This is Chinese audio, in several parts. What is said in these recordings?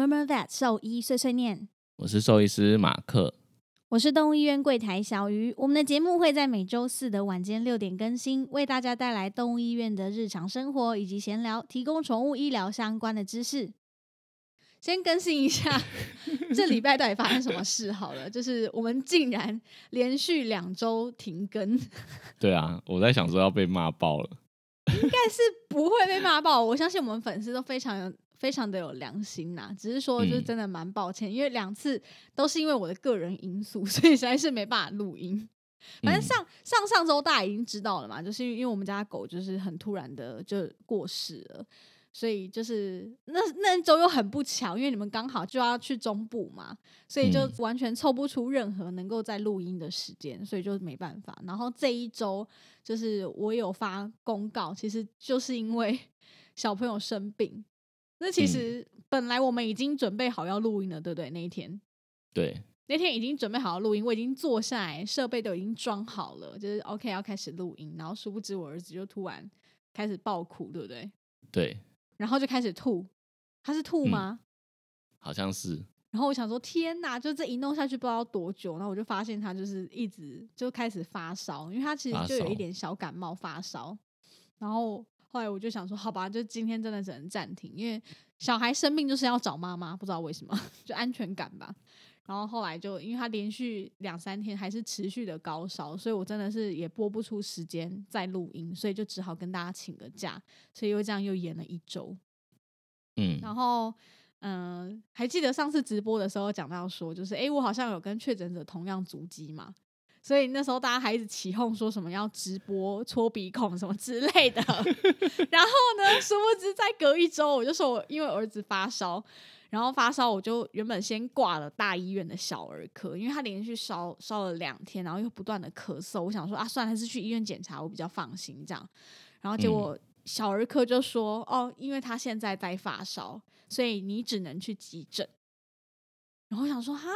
到 Murmur Vet 兽医碎碎念，我是兽医师马克。我是动物医院柜台小鱼。我们的节目会在每周四的晚间六点更新，为大家带来动物医院的日常生活以及闲聊，提供宠物医疗相关的知识。先更新一下 这礼拜到底发生什么事好了，就是我们竟然连续两周停更，对啊，我在想说要被骂爆了。应该是不会被骂爆，我相信我们粉丝都非常有非常的有良心呐，只是说就是嗯真的蛮抱歉，因为两次都是因为我的个人因素，所以实在是没办法录音。反正嗯上、上上周大家已经知道了嘛，就是因为我们家狗就是很突然的就过世了，所以就是那那周又很不巧，因为你们刚好就要去中部嘛，所以就嗯完全凑不出任何能够在录音的时间，所以就没办法。然后这一周就是我有发公告，其实就是因为 小朋友生病。那其嗯实本来我们已经准备好要录音了，对不对？那一天，对，那天已经准备好要录音，我已经坐下来，设备都已经装好了，就是 OK 要开始录音。然后殊不知我儿子就突然开始爆哭，对不对？对，然后就开始吐，他是吐嗯吗？好像是，然后我想说，天哪！就这一弄下去不知道多久，然后我就发现他就是一直就开始发烧，因为他其实就有一烧点小感冒发烧。然后后来我就想说，好吧，就今天真的只能暂停，因为小孩生病就是要找妈妈，不知道为什么，就安全感吧。然后后来就因为他连续两三天还是持续的高烧，所以我真的是也播不出时间再录音，所以就只好跟大家请个假，所以又这样又延了一周。嗯，然后，嗯、还记得上次直播的时候讲到说，就是诶，我好像有跟确诊者同样足迹嘛，所以那时候大家还一直起哄说什么要直播戳鼻孔什么之类的。然后呢，殊不知再隔一周，我就说我因为儿子发烧，然后发烧我就原本先挂了大医院的小儿科，因为他连续烧烧了两天，然后又不断的咳嗽，我想说啊，算了，还是去医院检查，我比较放心这样。然后结果小儿科就说，哦，因为他现在在发烧，所以你只能去急诊。然后我想说，哈，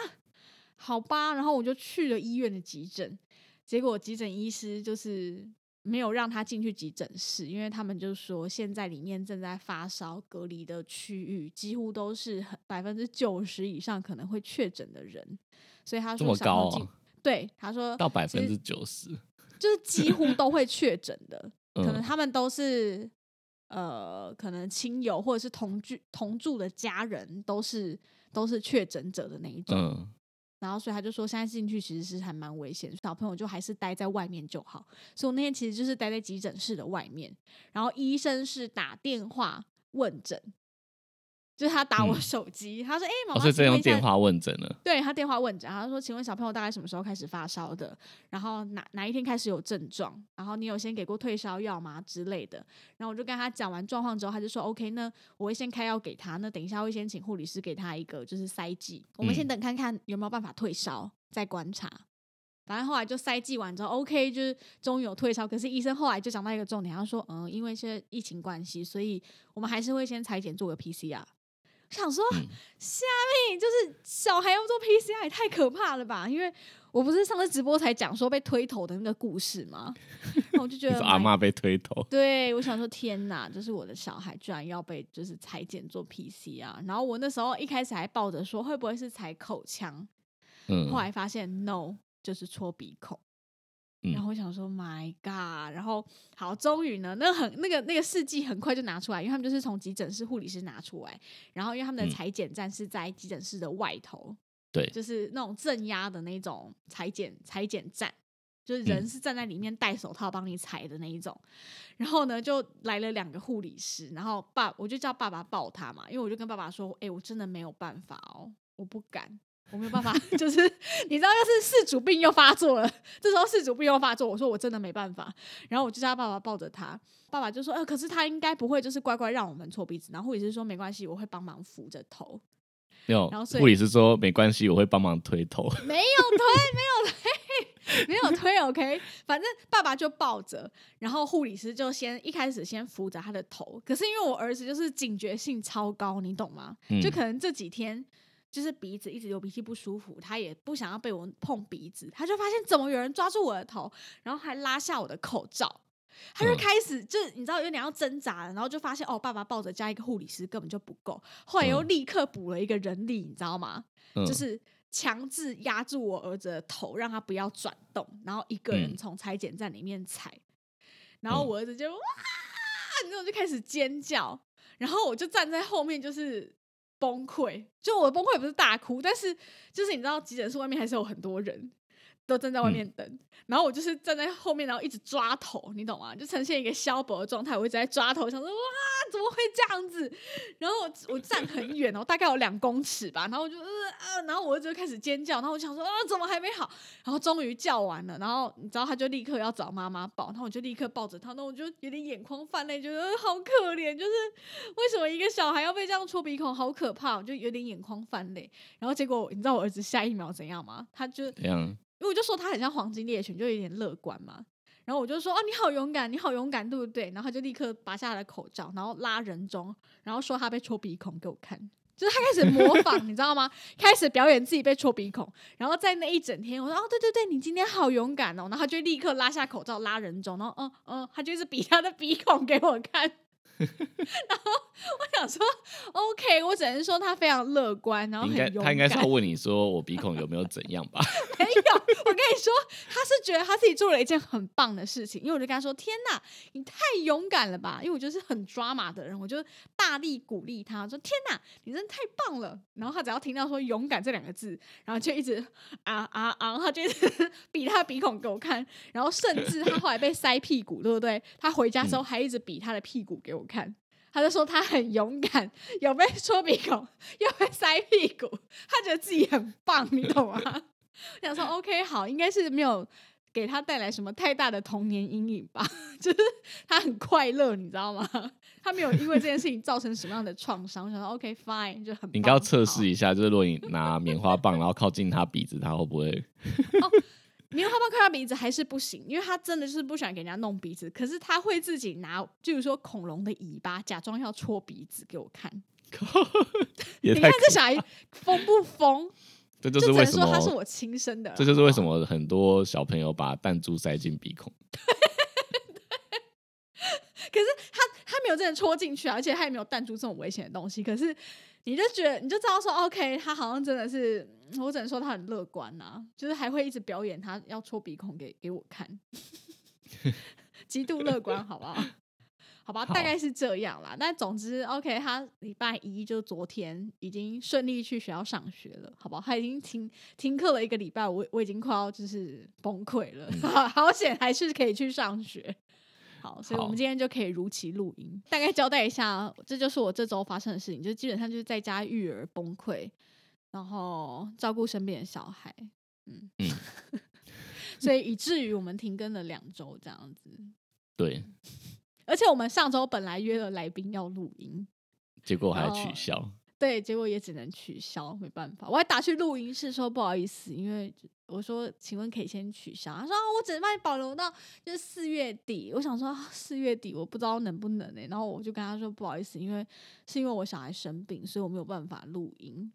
好吧，然后我就去了医院的急诊，结果急诊医师就是没有让他进去急诊室，因为他们就说现在里面正在发烧隔离的区域几乎都是百分之九十以上可能会确诊的人，所以他说这么高啊，对他说到百分之九十，就是几乎都会确诊的，可能嗯。他们都是呃，可能亲友或者是同居同住的家人都是都是确诊者的那一种。嗯，然后所以他就说，现在进去其实是还蛮危险，小朋友就还是待在外面就好。所以我那天其实就是待在急诊室的外面，然后医生是打电话问诊，就是他打我嗯手机，他说：“哎、妈哦，妈，所以这请问一下用电话问诊了，对他电话问诊，他说：“请问小朋友大概什么时候开始发烧的？然后哪哪一天开始有症状？然后你有先给过退烧药吗之类的？”然后我就跟他讲完状况之后，他就说：“OK，那我会先开药给他。那等一下会先请护理师给他一个就是塞剂，我们先嗯等看看有没有办法退烧，再观察。”反正后来就塞剂完之后，OK，就是终于有退烧。可是医生后来就讲到一个重点，他说：“嗯，因为现在疫情关系，所以我们还是会先裁剪做个 PCR。”我想说，嗯下面就是小孩要做 PCR 也太可怕了吧？因为我不是上次直播才讲说被推头的那个故事吗？然后我就觉得阿妈被推头，对，我想说天哪，就是我的小孩居然要被就是裁剪做 PCR，然后我那时候一开始还抱着说会不会是采口腔，嗯后，来发现 no，就是戳鼻孔。然嗯后我想说，My God！然后好，终于呢，那很那个那个试剂很快就拿出来，因为他们就是从急诊室护理师拿出来，然后因为他们的嗯裁剪站是在急诊室的外头，对，就是那种镇压的那种裁剪裁剪站，就是人嗯是站在里面戴手套帮你裁的那一种。然后呢，就来了两个护理师，然后爸我就叫爸爸抱他嘛，因为我就跟爸爸说，哎、我真的没有办法哦，我不敢。我没有办法，就是你知道，要是事主病又发作了，这时候事主病又发作，我说我真的没办法，然后我就叫他爸爸抱着他，爸爸就说，呃，可是他应该不会就是乖乖让我们搓鼻子，然后护理师说没关系，我会帮忙扶着头，没有然后护理师说没关系，我会帮忙推头，没有推，没有推，没有推，OK。反正爸爸就抱着，然后护理师就先一开始先扶着他的头。可是因为我儿子就是警觉性超高，你懂吗？嗯就可能这几天就是鼻子一直流鼻涕不舒服，他也不想要被我碰鼻子，他就发现怎么有人抓住我的头，然后还拉下我的口罩。他就嗯。开始就你知道有点要挣扎了，然后就发现哦，爸爸抱着加一个护理师根本就不够，后来又嗯。立刻补了一个人力，你知道吗？嗯，就是强制压住我儿子的头，让他不要转动，然后一个人嗯。从裁剪站里面踩，然后嗯。我儿子就哇，然后就开始尖叫，然后我就站在后面就是崩溃，就我崩溃不是大哭，但是就是你知道急诊室外面还是有很多人。都站在外面等，然后我就是站在后面，然后一直抓头，你懂吗？就呈现一个消薄的状态，我一直在抓头，想说哇，怎么会这样子？然后我我站很 远哦，大概有两公尺吧，然后我就呃啊，然后我儿子就开始尖叫，然后我想说啊，怎么还没好？然后终于叫完了，然后你知道他就立刻要找妈妈抱，然后我就立刻抱着他，那我就有点眼眶泛泪，觉得呃好可怜，就是为什么一个小孩要被这样戳鼻孔，好可怕，我就有点眼眶泛泪。然后结果你知道我儿子下一秒怎样吗？他就因为我就说他很像黄金猎犬，就有点乐观嘛。然后我就说啊，你好勇敢，你好勇敢，对不对？然后他就立刻拔下他的口罩，然后拉人中，然后说他被戳鼻孔给我看，就是他开始模仿，你知道吗？开始表演自己被戳鼻孔。然后在那一整天，我说哦，对对对，你今天好勇敢哦。然后他就立刻拉下口罩，拉人中，然后嗯嗯，他就是比他的鼻孔给我看。然后我想说，OK，我只能说他非常乐观，然后应。该他应该是要问你说我鼻孔有没有怎样吧？没有，我跟你说，他是觉得他自己做了一件很棒的事情，因为我就跟他说：“天哪，你太勇敢了吧！”因为我就是很抓马的人，我就大力鼓励他说：“天哪，你真的太棒了！”然后他只要听到说“勇敢”这两个字，然后就一直啊啊啊，他就一直 比他的鼻孔给我看，然后甚至他后来被塞屁股，对不对？他回家之后还一直比他的屁股给我看。他就说他很勇敢，有被戳鼻孔，又被塞屁股，他觉得自己很棒，你懂吗？我 想说 OK 好，应该是没有给他带来什么太大的童年阴影吧，就是他很快乐，你知道吗？他没有因为这件事情造成什么样的创伤。我想说 OK fine 就很你刚要测试一下，就是如果你拿棉花棒，然后靠近他鼻子，他会不会？棉花棒看他鼻子还是不行，因为他真的就是不喜欢给人家弄鼻子，可是他会自己拿，就比如说恐龙的尾巴，假装要戳鼻子给我看。你看这小孩疯不疯？这就是为什么，说他是我亲生的啦，这就是为什么。么很多小朋友把弹珠塞进鼻孔。可是他他没有真的戳进去啊，而且他也没有弹出这种危险的东西。可是你就觉得你就知道说，OK，他好像真的是，嗯我只能说他很乐观呐、就是还会一直表演他要戳鼻孔给给我看，极度乐观，好不好？好吧，好大概是这样啦。但总之，OK，他礼拜一就昨天已经顺利去学校上学了，好不好？他已经停停课了一个礼拜，我我已经快要就是崩溃了，好险还是可以去上学。好，所以我好。们今天就可以如期录音，大概交代一下，这就是我这周发生的事情，就基本上就是在家育儿崩溃，然后照顾身边的小孩，嗯嗯。所以以至于我们停更了两周这样子，对，而且我们上周本来约了来宾要录音，结果还取消。对，结果也只能取消，没办法。我还打去录音室说不好意思，因为我说请问可以先取消，他说、我只能帮你保留到就是四月底。我想说四、月底我不知道能不能呢、然后我就跟他说不好意思，因为是因为我小孩生病，所以我没有办法录音。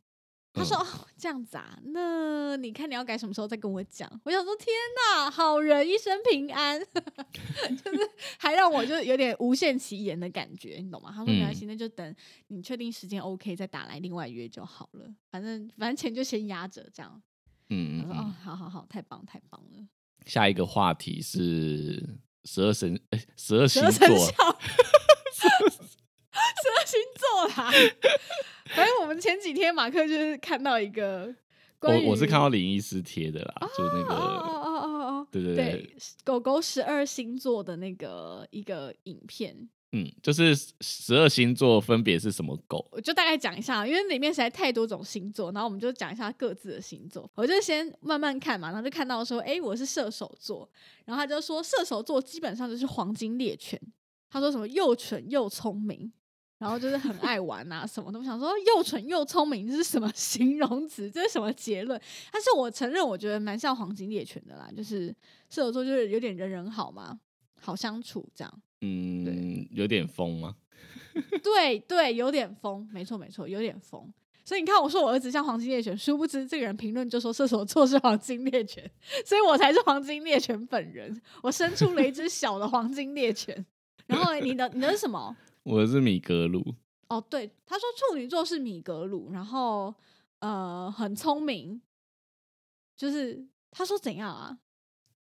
他说、嗯哦这样子啊，那你看你要改什么时候再跟我讲。我想说天哪，好人一生平安，就是还让我就有点无限期延的感觉，你懂吗？他说没关系，那就等你确定时间 OK 再打来另外约就好了。反正反正钱就先压着这样。嗯嗯我说哦嗯。，好好好，太棒太棒了，下一个话题是十二神哎，十二星十二生座 二星座啦。反正我们前几天马克就是看到一个关于我我是看到林医师贴的啦，就那个哦个，哦哦哦，对对对，狗狗十二星座的那个一个影片，嗯，就是十二星座分别是什么狗？我就大概讲一下，因为里面实在太多种星座，然后我们就讲一下各自的星座。我就先慢慢看嘛，然后就看到说，哎，我是射手座，然后他就说射手座基本上就是黄金猎犬，他说什么又蠢又聪明。然后就是很爱玩啊，什么都。想说，又蠢又聪明，这是什么 形容词？这是什么结论？但是我承认，我觉得蛮像黄金猎犬的啦，就是射手座就是有点人人好嘛，好相处这样。嗯，有点疯吗？对对，有点疯，没错没错，有点疯。所以你看，我说我儿子像黄金猎犬，殊不知这个人评论就说射手座是黄金猎犬，所以我才是黄金猎犬本人。我生出了一只小的黄金猎犬。然后你的你的是什么？我是米格鲁。哦，对，他说处女座是米格鲁，然后呃很聪明，就是他说怎样啊？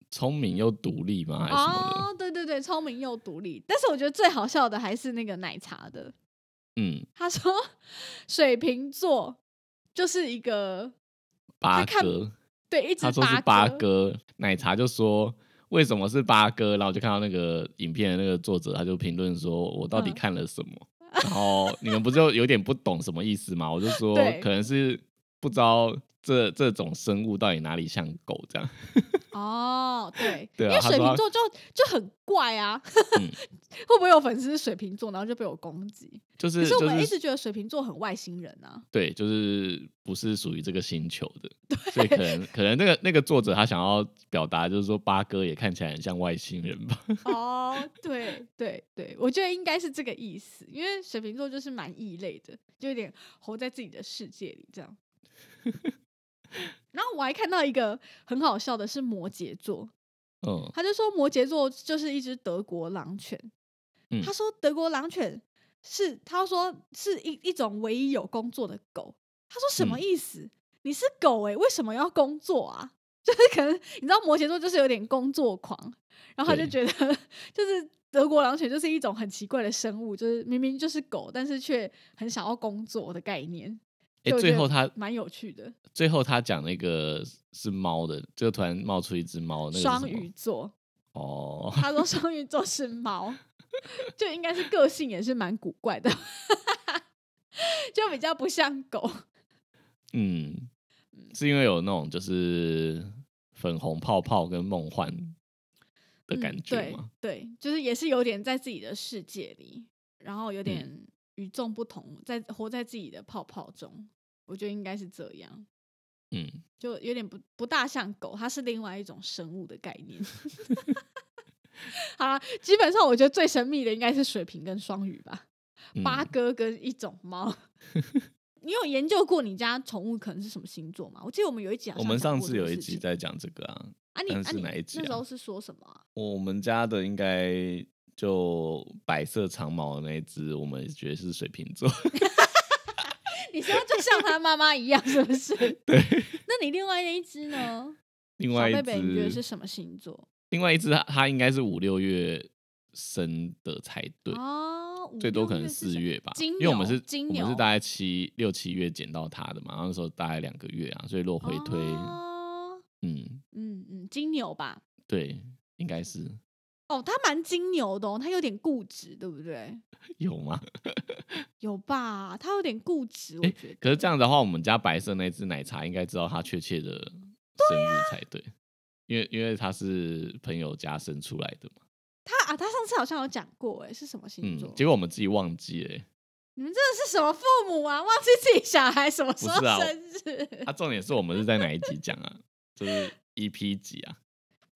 聪明又独立吗？还是什么的？哦，对对对，聪明又独立。但是我觉得最好笑的还是那个奶茶的。嗯，他说水瓶座就是一个八哥，对一直他说是八哥，哥，奶茶就说为什么是八哥，然后我就看到那个影片的那个作者，他就评论说我到底嗯。看了什么，然后你们不就有点不懂什么意思吗？我就说可能是不知道这这种生物到底哪里像狗这样，哦，对，对啊因为水瓶座就就很怪啊。嗯 会不会有粉丝是水瓶座，然后就被我攻击？就是可是我就是们一直觉得水瓶座很外星人啊。对，就是不是属于这个星球的，所以可能可能那个那个作者他想要表达就是说八哥也看起来很像外星人吧。哦，对对对，我觉得应该是这个意思，因为水瓶座就是蛮异类的，就有点活在自己的世界里这样。然后我还看到一个很好笑的是摩羯座，嗯他就说摩羯座就是一只德国狼犬。嗯他说德国狼犬是他说是一一种唯一有工作的狗。他说什么嗯意思？你是狗诶、为什么要工作啊？就是可能你知道摩羯座就是有点工作狂，然后他就觉得就是德国狼犬就是一种很奇怪的生物，就是明明就是狗，但是却很想要工作的概念。最后他蛮有趣的，最后他讲那个是猫的，就突然冒出一只猫，那个是双鱼座。哦，他说 双鱼座是猫，就应该是个性也是蛮古怪的，就比较不像狗。嗯，是因为有那种就是粉红泡泡跟梦幻的感嗯觉吗？对对，就是也是有点在自己的世界里，然后有嗯点与众不同，在活在自己的泡泡中。我觉得应该是这样，嗯，就有点不不大像狗，它是另外一种生物的概念。好了，基本上我觉得最神秘的应该是水瓶跟双鱼吧。嗯八哥跟一种猫。你有研究过你家宠物可能是什么星座吗？我记得我们有一集我们上次有一集在讲这个啊，啊你，是哪一集啊那时候是说什么啊、我们家的应该就白色长毛的那一只，我们觉得是水瓶座。你说就像他妈妈一样，是不是？对，那你另外那一只呢？另外一贝贝，你觉得是，什么星座？另外一只它它应该是五六月生的才对，哦，最多可能四月吧，金因为我们是金牛我们是大概七六七月捡到它的嘛，然后那时候大概两个月啊，所以落回推，哦嗯，嗯嗯，金牛吧。对，应该是哦，他蛮金牛的哦，他有点固执，对不对？有吗？有吧？他有点固执，我觉得。可是这样的话，我们家白色那只奶茶应该知道他确切的生日才对，因为因为他是朋友家生出来的嘛，他啊，他上次好像有讲过，哎，是什么星座？嗯，结果我们自己忘记了欸、你们真的是什么父母啊？忘记自己小孩什么时候生日？啊，重点是我们是在哪一集讲啊？就是 EP 几啊？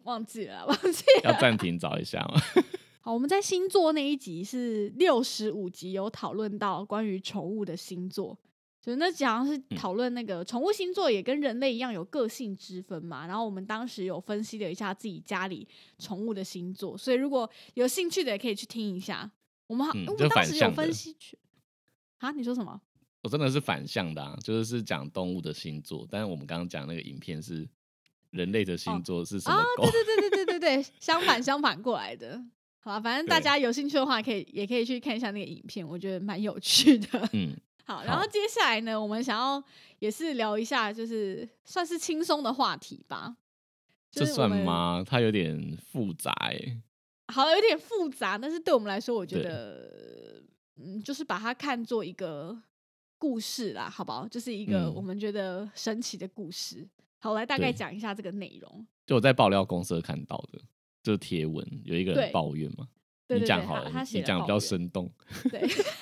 忘记了，忘记要。暂停找一下吗？好，我们在星座那一集是六十五集，有讨论到关于宠物的星座，就是那集好像是嗯讨论那个宠物星座也跟人类一样有个性之分嘛。然后我们当时有分析了一下自己家里宠物的星座，所以如果有兴趣的也可以去听一下。我们好，我们当时有分析去啊？你说什么？我真的是反向的啊，就是是讲动物的星座，但是我们刚刚讲那个影片是人类的星座是什么啊，狗？对对对对对对对，相反相反过来的。好吧，反正大家有兴趣的话，可以也可以去看一下那个影片，我觉得蛮有趣的。嗯，好，然后接下来呢，我们想要也是聊一下，就是算是轻松的话题吧。这就？算吗？它有点复杂哎、好，有点复杂，但是对我们来说，我觉得，嗯，就是把它看作一个故事啦，好不好？就是一个嗯我们觉得神奇的故事。好，我来大概对讲一下这个内容。就我在爆料公社看到的，就是贴文有一个人抱怨嘛，你讲好了，他你你讲比较生动。对，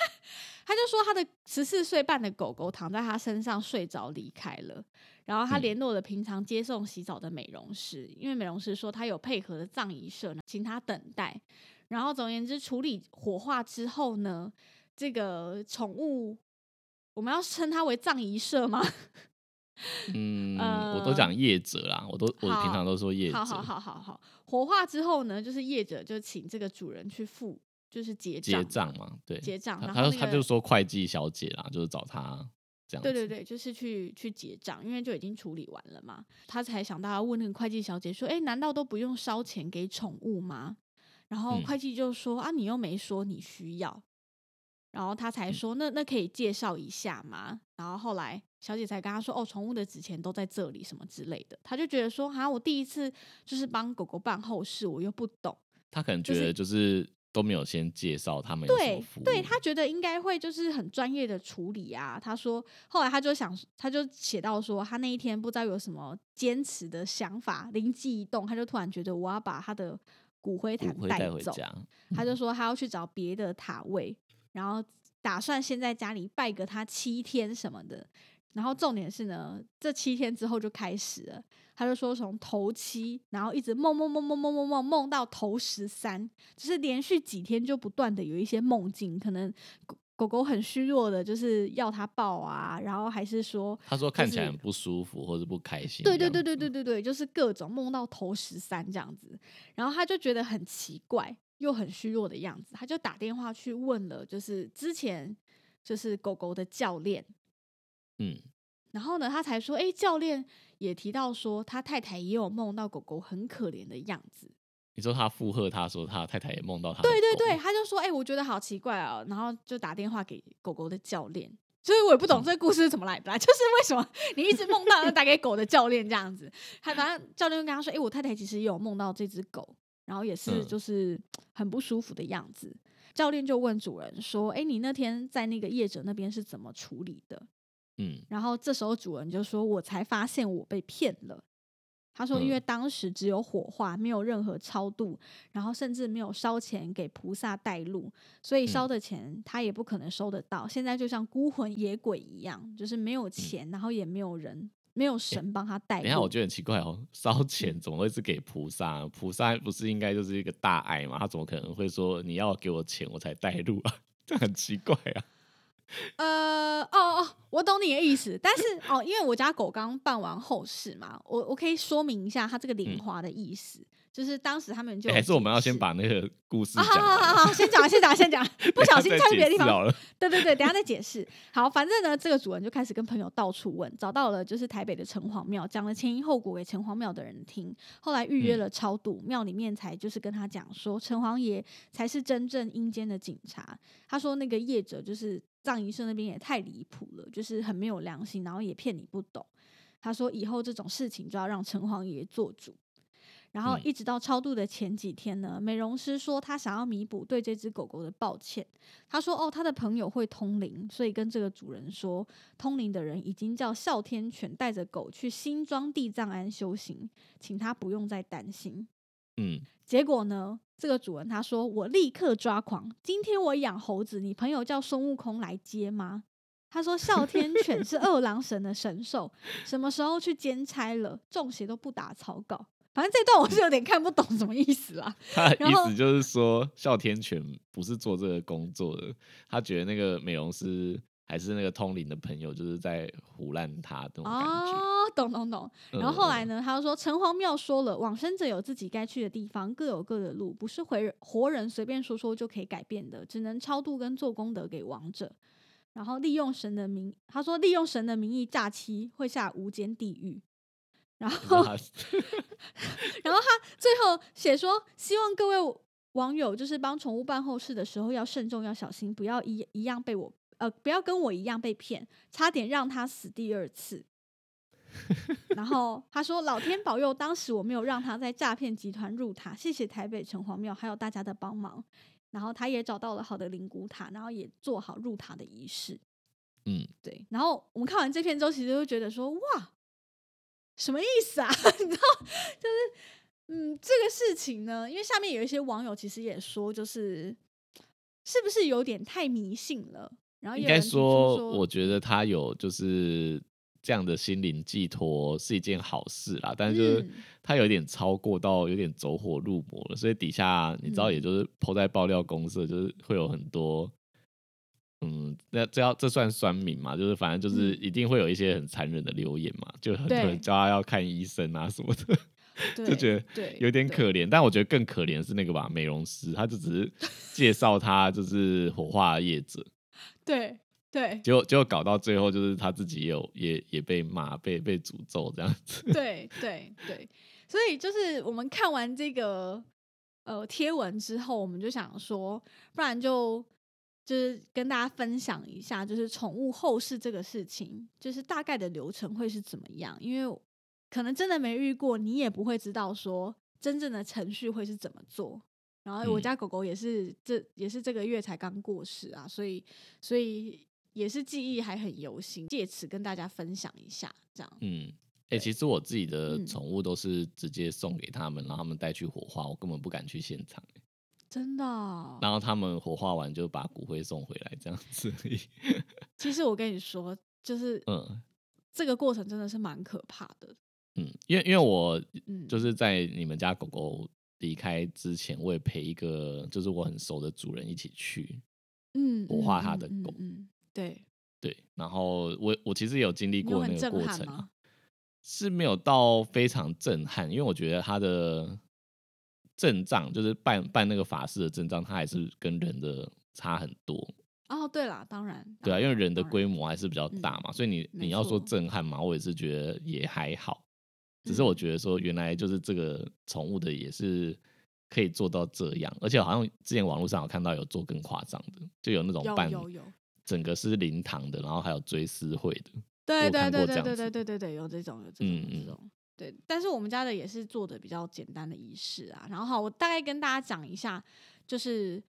他就说他的十四岁半的狗狗躺在他身上睡着离开了，然后他嗯联络了平常接送洗澡的美容师，因为美容师说他有配合的葬仪社，请他等待。然后总而言之，处理火化之后呢，这个宠物。我我们要称它为葬仪社吗？嗯，呃我都讲业者啦，我都我平常都说业者。好好好好好，火化之后呢，就是业者就请这个主人去付，就是结结账账嘛，对，结账，他然后那个他就说会计小姐啦，就是找他这样子。对对对，就是去去结账，因为就已经处理完了嘛。他才想到要问那个会计小姐说：“哎，难道都不用烧钱给宠物吗？”然后嗯会计就说：“啊，你又没说你需要。”然后他嗯才说：“那那可以介绍一下吗？”然后后来小姐才跟他说：“哦，宠物的纸钱都在这里，什么之类的。”他就觉得说：“哈，我第一次就是帮狗狗办后事，我又不懂。”他可能就是觉得就是都没有先介绍他们对，对，他觉得应该会就是很专业的处理啊。他说，后来他就想，他就写到说，他那一天不知道有什么坚持的想法，灵机一动，他就突然觉得我要把他的骨灰坛骨灰带回走，家。他就说他要去找别的塔位，然后打算先在家里拜个他七天什么的。然后重点是呢，这七天之后就开始了。他就说从头七，然后一直梦梦梦梦梦梦梦梦到头十三，就是连续几天就不断的有一些梦境，可能狗狗狗很虚弱的，就是要他抱啊，然后还是说，他说看起来很不舒服或者不开心。对对对对对对对，就是各种梦到头十三这样子，然后他就觉得很奇怪，又很虚弱的样子，他就打电话去问了，就是之前就是狗狗的教练，嗯，然后呢，他才说，哎，教练也提到说，他太太也有梦到狗狗很可怜的样子。你说他附和他说他太太也梦到他。对对对，，他就说，哎，我觉得好奇怪哦，然后就打电话给狗狗的教练。所以我也不懂嗯这个故事是怎么来的啦，就是为什么你一直梦到要打给狗的教练这样子？他反正教练就跟他说：“哎、我太太其实也有梦到这只狗，然后也是嗯就是很不舒服的样子。教练就问主人说：“哎、你那天在那个业者那边是怎么处理的？”嗯然后这时候主人就说：“我才发现我被骗了。”他说：“因为嗯当时只有火化，没有任何超度，然后甚至没有烧钱给菩萨带路，所以烧嗯的钱他也不可能收得到。现在就像孤魂野鬼一样，就是没有钱，然后也没有人，没有神帮他带路。等一下，我觉得很奇怪哦，烧钱怎么会是给菩萨？菩萨不是应该就是一个大爱嘛？他怎么可能会说你要给我钱我才带路啊？这很奇怪啊。呃，哦哦，我懂你的意思，但是哦，因为我家狗刚办完后事嘛，我我可以说明一下它这个莲嗯花的意思，就是当时他们就欸还是我们要先把那个故事啊，好好好好，先讲先讲先讲，不小心等一下再参与别的地方。对对对，等下再解释。好，反正呢，这个主人就开始跟朋友到处问，找到了就是台北的城隍庙，讲了前因后果给城隍庙的人听。后来预约嗯了超度，庙里面才就是跟他讲说，城隍爷才是真正阴间的警察。他说那个业者就是藏医社那边也太离谱了，就是很没有良心，然后也骗你不懂。他说以后这种事情就要让城隍爷做主。然后嗯一直到超度的前几天呢，美容师说他想要弥补对这只狗狗的抱歉。他说：“哦，他的朋友会通灵，所以跟这个主人说，通灵的人已经叫哮天犬带着狗去新庄地藏庵修行，请他不用再担心。”嗯，结果呢，这个主人他说：“我立刻抓狂，今天我养猴子，你朋友叫孙悟空来接吗？”他说：“哮天犬是 二郎神的神兽，什么时候去兼差了？中邪都不打草稿。”反正这段我是有点看不懂什么意思啦。他的意思就是说，哮天犬不是做这个工作的，他觉得那个美容师还是那个通灵的朋友，就是在胡乱他这种感觉。哦，懂懂懂。然后后来呢？呢，他就说城隍庙说了，往生者有自己该去的地方，各有各的路，不是回活人随便说说就可以改变的，只能超度跟做功德给亡者。然后利用神的名，他说利用神的名义诈欺会下无间地狱。然后，然后他最后写说，希望各位网友就是帮宠物办后事的时候要慎重，要小心，不要一一样被我呃，不要跟我一样被骗，差点让他死第二次。然后他说：“老天保佑，当时我没有让他在诈骗集团入塔，谢谢台北城隍庙还有大家的帮忙。然后他也找到了好的灵骨塔，然后也做好入塔的仪式。嗯，对，然后我们看完这篇之后，其实就觉得说，哇，什么意思啊？你知道，就是嗯，这个事情呢，因为下面有一些网友其实也说，就是是不是有点太迷信了？然后应该说，我觉得他有就是这样的心灵寄托是一件好事啦，但是就是嗯他有点超过到有点走火入魔了，所以底下你知道，嗯也就是抛在爆料公社，就是会有很多嗯，那这要这算酸民嘛？就是反正就是一定会有一些很残忍的留言嘛，就很多人叫他要看医生啊什么的，就觉得对有点可怜。但我觉得更可怜是那个吧，美容师，他就只是 介绍他就是火化业者，对对结果结果搞到最后就是他自己也有也也被骂，被被诅咒这样子。对对对，所以就是我们看完这个呃贴文之后，我们就想说，不然就。就是跟大家分享一下，就是宠物后事这个事情，就是大概的流程会是怎么样？因为可能真的没遇过，你也不会知道说真正的程序会是怎么做。然后我家狗狗也是，这也是这个月才刚过世啊，所以所以也是记忆还很犹新，借此跟大家分享一下，这样。嗯，哎，其实我自己的宠物都是直接送给他们，然后他们带去火化，我根本不敢去现场。真的，然后他们火化完就把骨灰送回来，这样子。其实我跟你说，就是嗯，这个过程真的是蛮可怕的。嗯，因为因为我就是在你们家狗狗离开之前，我也陪一个就是我很熟的主人一起去，嗯，火化他的狗。嗯，对对。然后我我其实有经历过那个过程，是没有到非常震撼，因为我觉得他的。阵仗就是办办那个法事的阵仗，它还是跟人的差很多。哦，对了，当然，对啊，因为人的规模还是比较大嘛，所以你你要说震撼嘛，我也是觉得也还好。只是我觉得说，原来就是这个宠物的也是可以做到这样，而且好像之前网络上有看到有做更夸张的，就有那种办有有整个是灵堂的，然后还有追思会的。对对对对对对对对对，有这种有这种这种。对，但是我们家的也是做的比较简单的仪式啊。然后好，我大概跟大家讲一下，就是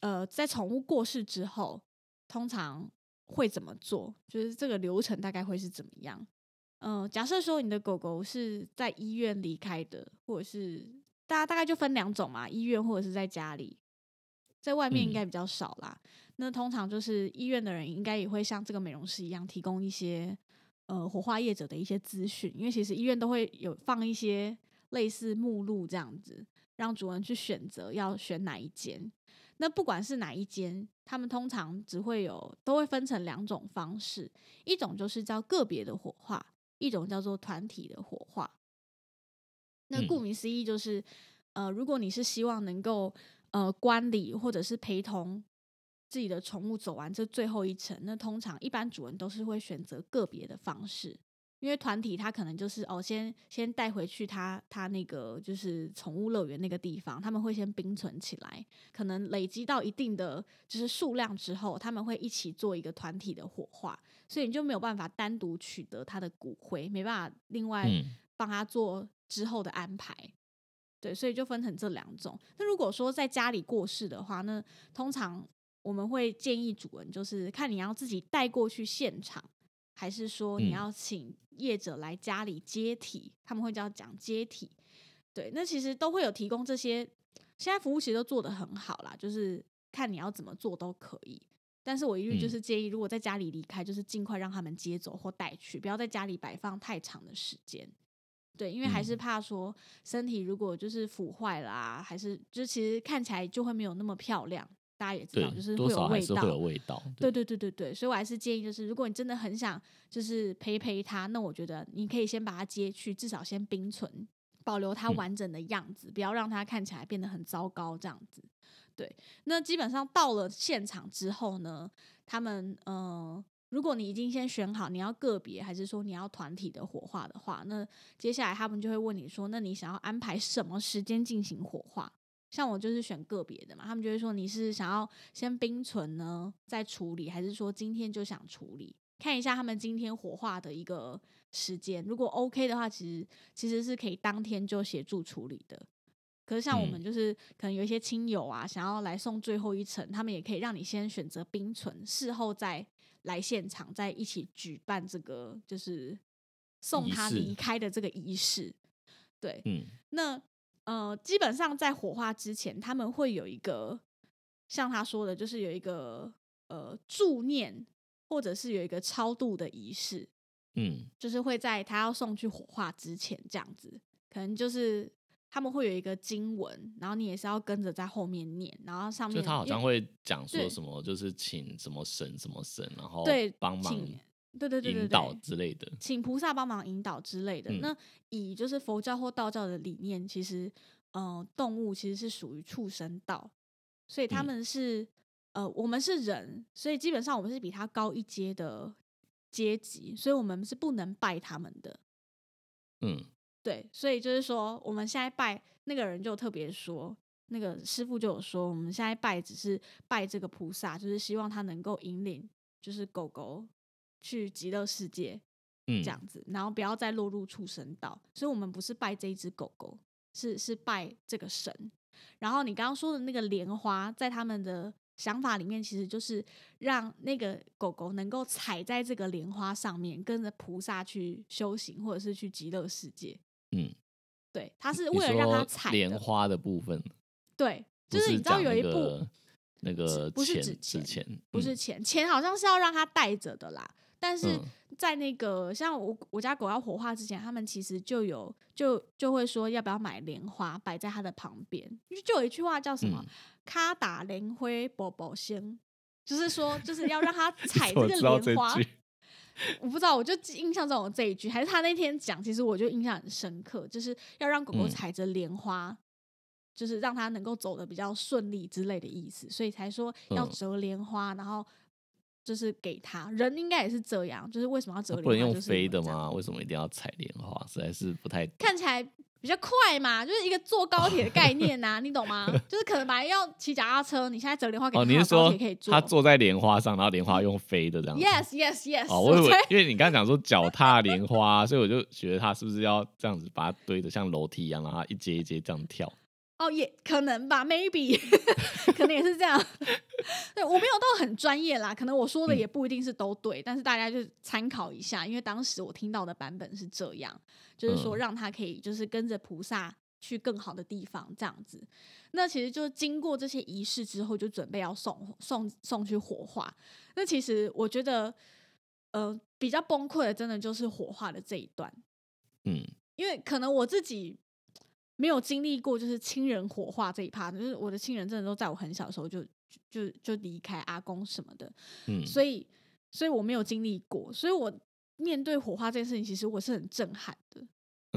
呃，在宠物过世之后，通常会怎么做，就是这个流程大概会是怎么样。嗯，假设说你的狗狗是在医院离开的，或者是大家大概就分两种嘛，医院或者是在家里，在外面应该比较少啦。那通常就是医院的人应该也会像这个美容师一样，提供一些。呃，火化业者的一些资讯，因为其实医院都会有放一些类似目录这样子，让主人去选择要选哪一间。那不管是哪一间，他们通常只会有都会分成两种方式，一种就是叫个别的火化，一种叫做团体的火化。那顾名思义就是，呃，如果你是希望能够呃观礼或者是陪同。自己的宠物走完这最后一程，那通常一般主人都是会选择个别的方式，因为团体他可能就是哦，先先带回去他他那个就是宠物乐园那个地方，他们会先冰存起来，可能累积到一定的就是数量之后，他们会一起做一个团体的火化，所以你就没有办法单独取得他的骨灰，没办法另外帮他做之后的安排，对，所以就分成这两种。那如果说在家里过世的话，那通常。我们会建议主人，就是看你要自己带过去现场，还是说你要请业者来家里接体，他们会叫讲接体。对，那其实都会有提供这些，现在服务其实都做的很好啦，就是看你要怎么做都可以。但是我一律就是建议，如果在家里离开，就是尽快让他们接走或带去，不要在家里摆放太长的时间。对，因为还是怕说身体如果就是腐坏啦，还是就其实看起来就会没有那么漂亮。大家也知道，就是会有味道。会有味道。对对对对对，所以我还是建议，就是如果你真的很想，就是陪陪它，那我觉得你可以先把它接去，至少先冰存，保留它完整的样子，不要让它看起来变得很糟糕这样子。对，那基本上到了现场之后呢，他们呃，如果你已经先选好你要个别还是说你要团体的火化的话，那接下来他们就会问你说，那你想要安排什么时间进行火化？像我就是选个别的嘛，他们就会说你是想要先冰存呢再处理，还是说今天就想处理？看一下他们今天火化的一个时间，如果 OK 的话，其实其实是可以当天就协助处理的。可是像我们就是可能有一些亲友啊，想要来送最后一程，他们也可以让你先选择冰存，事后再来现场再一起举办这个就是送他离开的这个仪式。对，嗯，那。呃，基本上在火化之前，他们会有一个像他说的，就是有一个呃助念，或者是有一个超度的仪式，嗯，就是会在他要送去火化之前这样子，可能就是他们会有一个经文，然后你也是要跟着在后面念，然后上面就他好像会讲说什么，就是请什么神什么神，然后对帮忙请对对对对引导，之类的。请菩萨帮忙引导之类的。嗯那以就是佛教或道教的理念，其实呃动物其实是属于畜生道，所以他嗯们是、呃我们是人，所以基本上我们是比他高一阶的阶级，所以我们是不能拜他们的。嗯对，所以就是说，我们现在拜那个人就特别说，那个师傅就有说，我们现在拜只是拜这个菩萨，就是希望他能够引领，就是狗狗去极乐世界嗯，这样子，然后不要再落入畜生道。所以我们不是拜这一只狗狗，是是拜这个神。然后你刚刚说的那个莲花，在他们的想法里面，其实就是让那个狗狗能够踩在这个莲花上面，跟着菩萨去修行，或者是去极乐世界。嗯，对，它是为了让它踩的。莲花的部分，对，就是你知道有一部、那个不是钱纸钱，不是嗯钱，钱好像是要让它带着的啦。但是嗯。在那个像我我家狗要火化之前，他们其实就有就就会说要不要买莲花摆在它的旁边，就就有一句话叫什么嗯“卡打莲灰宝宝先”，就是说就是要让它 踩我这个莲花。我不知道，我就印象中有这一句，还是他那天讲，其实我就印象很深刻，就是要让狗狗嗯。踩着莲花，就是让它能够走的比较顺利之类的意思，所以才说要嗯。折莲花，然后就是给他。人应该也是这样，就是为什么要折莲花？不能用飞的？吗？为什么一定要踩莲花？实在是不太看起来比较快嘛，就是一个坐高铁的 概念呐、你懂吗？就是可能本来要骑脚踏车，你现在折莲花给哦。你是说可以坐？他坐在莲花上，然后莲花用飞的这样？Yes, yes, yes。哦，我以为因为你刚刚讲说脚踏莲花，所以我就觉得他是不是要这样子把它堆的像楼梯一样，然后一阶一阶这样跳？哦，也可能吧，maybe，可能也是这样。对我没有到很专业啦，可能我说的嗯也不一定是都对，但是大家就参考一下，因为当时我听到的版本是这样，就是说嗯让他可以就是跟着菩萨去更好的地方这样子。那其实就是经过这些仪式之后，就准备要送送送去火化。那其实我觉得，呃，比较崩溃的，真的就是火化的这一段。嗯因为可能我自己没有经历过，就是亲人火化这一趴，就是我的亲人真的都在我很小的时候就就就离开阿公什么的，嗯，所以所以我没有经历过，所以我面对火化这件事情，其实我是很震撼的，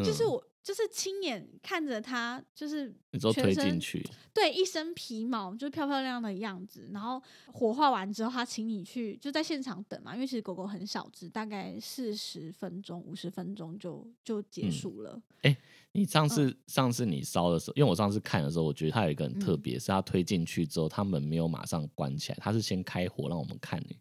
就是嗯我就是亲眼看着他，就是全身推进去，对，一身皮毛，就是漂漂亮亮的样子。然后火化完之后，他请你去就在现场等嘛，因为其实狗狗很小只，大概四十分钟、五十分钟就就结嗯束了。你上次、上次你烧的时候，因为我上次看的时候，我觉得它有一个很特嗯。别，是它推进去之后，他们没有马上关起来，它是先开火让我们看你，